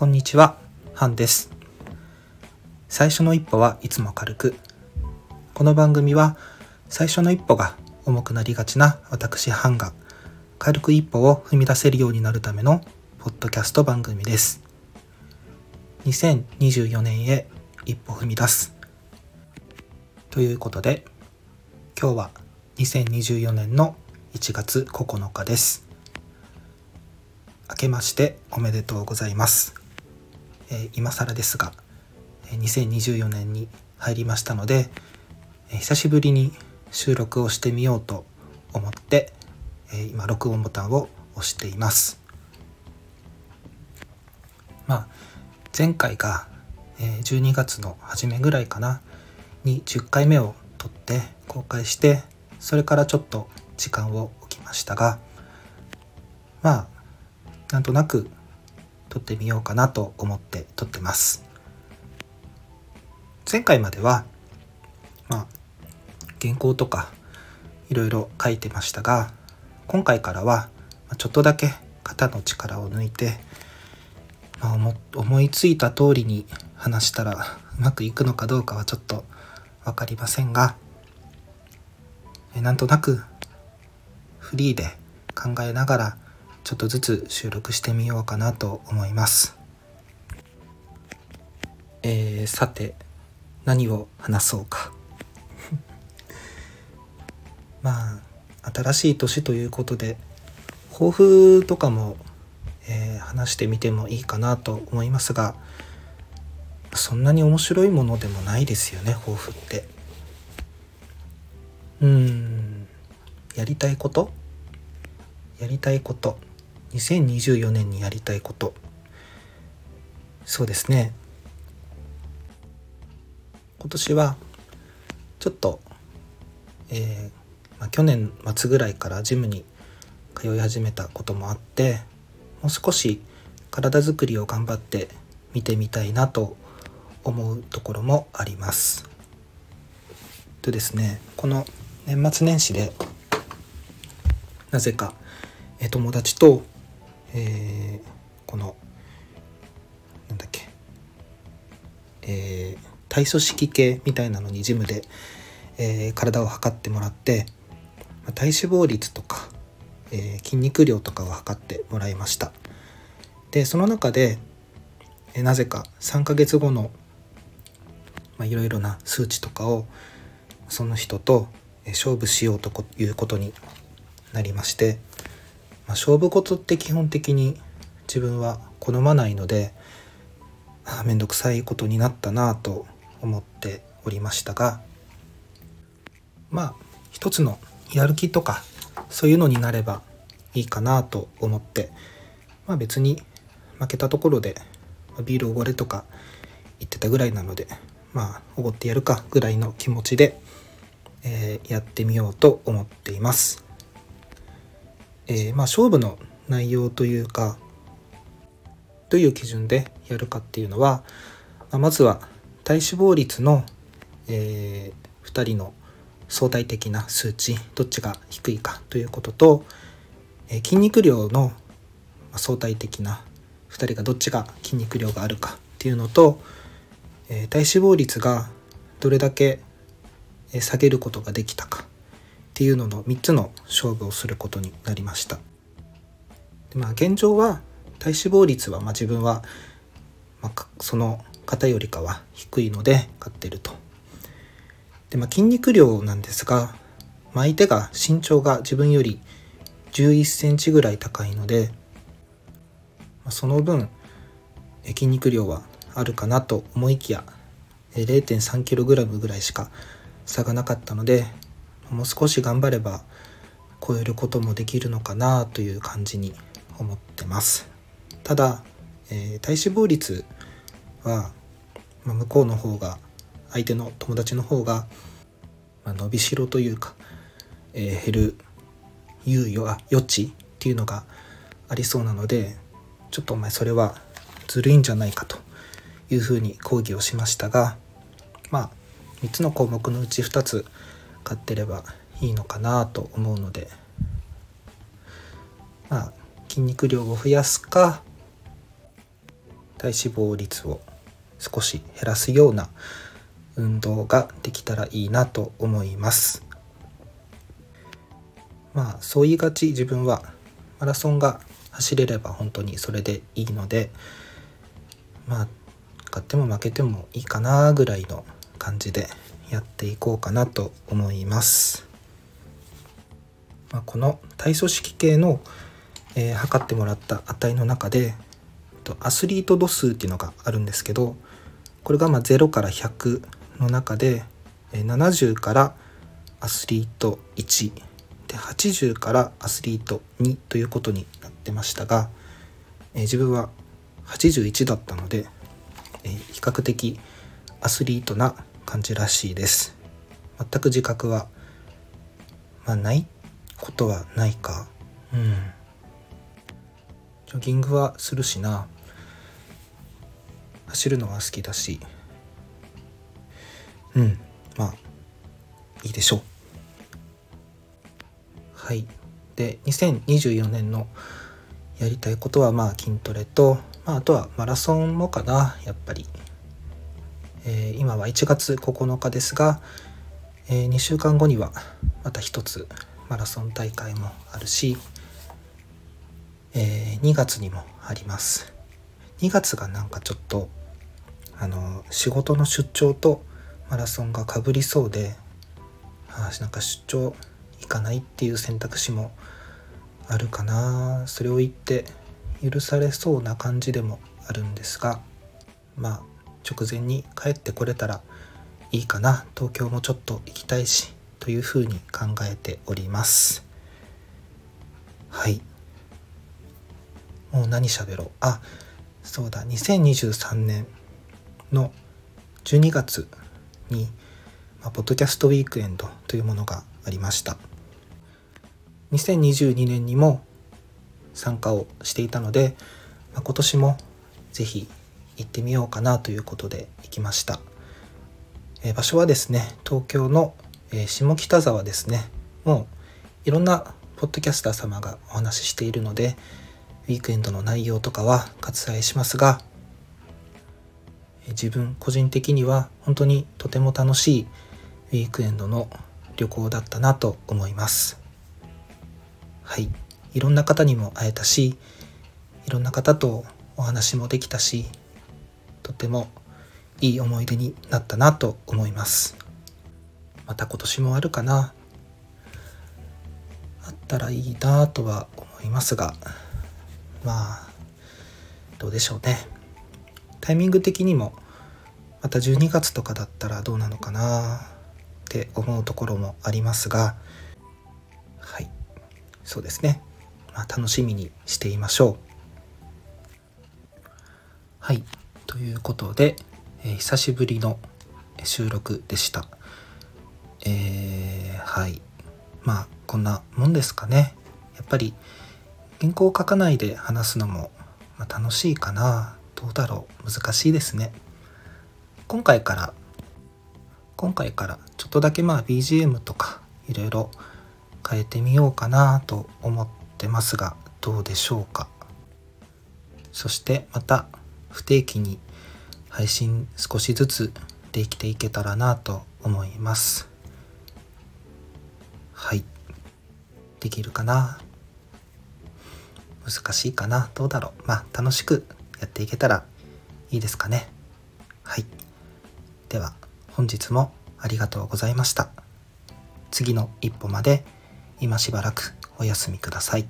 こんにちは、ハンです。最初の一歩はいつも軽く。この番組は最初の一歩が重くなりがちな私ハンが軽く一歩を踏み出せるようになるためのポッドキャスト番組です。2024年へ一歩踏み出す。ということで、今日は2024年の1月9日です。明けましておめでとうございます。今更ですが、2024年に入りましたので、久しぶりに収録をしてみようと思って、今録音ボタンを押しています。まあ前回が、12月の初めぐらいかなに10回目を撮って公開してそれからちょっと時間を置きましたがまあなんとなく撮ってみようかなと思って撮ってます。前回まではまあ原稿とかいろいろ書いてましたが今回からはちょっとだけ肩の力を抜いて、まあ、思思いついた通りに話したらうまくいくのかどうかはちょっと分かりませんがえなんとなくフリーで考えながらちょっとずつ収録してみようかなと思います。えー、さて何を話そうか。まあ新しい年ということで抱負とかも、えー話してみてもいいかなと思いますがそんなに面白いものでもないですよね抱負って。うんやりたいこと？やりたいこと2024年にやりたいことそうですね今年はちょっと、えーまあ、去年末ぐらいからジムに通い始めたこともあってもう少し体づくりを頑張って見てみたいなと思うところもあります。とですねこの年末年始でなぜか友達と、えーこのなんだっけ、えー体組織系みたいなのにジムで、えー体を測ってもらって、体脂肪率とか、え筋肉量とかを測ってもらいました。でその中で、えなぜか3ヶ月後のいろいろな数値とかをその人と勝負しようということになりまして、まあ、勝負事って基本的に自分は好まないのであーめんどくさいことになったなぁと思っておりましたがまあ一つのやる気とかそういうのになればいいかなと思ってまあ別に負けたところでビールおごれとか言ってたぐらいなのでまあおごってやるかぐらいの気持ちで、えーやってみようと思っています。えーまあ勝負の内容というかどういう基準でやるかっていうのは、まあまずは体脂肪率の、え2人の相対的な数値どっちが低いかということと、えー筋肉量の相対的な2人がどっちが筋肉量があるかっていうのと、えー体脂肪率がどれだけ下げることができたか。っていうのの3つの勝負をすることになりました。でまあ現状は体脂肪率はま自分は、まあその方よりかは低いので勝ってると。でまあ筋肉量なんですが、まあ、相手が身長が自分より11センチぐらい高いので、まその分筋肉量はあるかなと思いきや 0.3kg ぐらいしか差がなかったのでもう少し頑張れば超えることもできるのかなという感じに思ってます。ただ、えー体脂肪率は、まあ向こうの方が相手の友達の方が、まあ伸びしろというか、えー減る猶予あ余地っていうのがありそうなのでちょっとお前それはずるいんじゃないかというふうに抗議をしましたがまあ3つの項目のうち2つ買ってればいいのかなと思うので。まあ筋肉量を増やすか体脂肪率を少し減らすような運動ができたらいいなと思います。まあそう言いがち自分はマラソンが走れれば本当にそれでいいのでまあ勝っても負けてもいいかなぐらいの感じでやっていこうかなと思います。まあ、この体組織系の、えー、測ってもらった値の中でアスリート度数っていうのがあるんですけどこれがまあ0から100の中で70からアスリート1で80からアスリート2ということになってましたが、え、自分は81だったので、え、比較的アスリートな感じらしいです。全く自覚は、まあ、ないことはないか。うん。ジョギングはするしな。走るのは好きだし。うん。まあいいでしょう。はい。で2024年のやりたいことはまあ筋トレと、まあ、あとはマラソンもかなやっぱり、えー、今は1月9日ですが、えー、2週間後にはまた一つマラソン大会もあるし、えー、2月にもあります。2月がなんかちょっとあの仕事の出張とマラソンがかぶりそうであなんか出張行かないっていう選択肢もあるかな。それを言って許されそうな感じでもあるんですがまあ直前に帰ってこれたらいいかな東京もちょっと行きたいしというふうに考えております。はい。もう何喋ろう。あそうだ。2023年の12月に、まあ、ポッドキャストウィークエンドというものがありました。2022年にも参加をしていたので、まあ、今年も是非行ってみようかなということで行きました、え、場所はですね東京のえ、下北沢ですね。もういろんなポッドキャスター様がお話ししているのでウィークエンドの内容とかは割愛しますが、自分個人的には本当にとても楽しいウィークエンドの旅行だったなと思います。はい。いろんな方にも会えたしいろんな方とお話もできたしとてもいい思い出になったなと思います。また今年もあるかな。あったらいいなとは思いますが。まあどうでしょうね。タイミング的にもまた12月とかだったらどうなのかなって思うところもありますが。はい。そうですね、まあ、楽しみにしていましょう。はい。ということで、えー、久しぶりの収録でした。えー、はい。まあこんなもんですかね。やっぱり原稿を書かないで話すのも、まあ、楽しいかな。どうだろう。難しいですね。今回から今回からちょっとだけまあ BGM とかいろいろ変えてみようかなと思ってますがどうでしょうか。そしてまた不定期に配信少しずつできていけたらなと思います。はい。できるかな？難しいかな？どうだろう？まあ楽しくやっていけたらいいですかね。はい。では本日もありがとうございました。次の一歩まで今しばらくお休みください。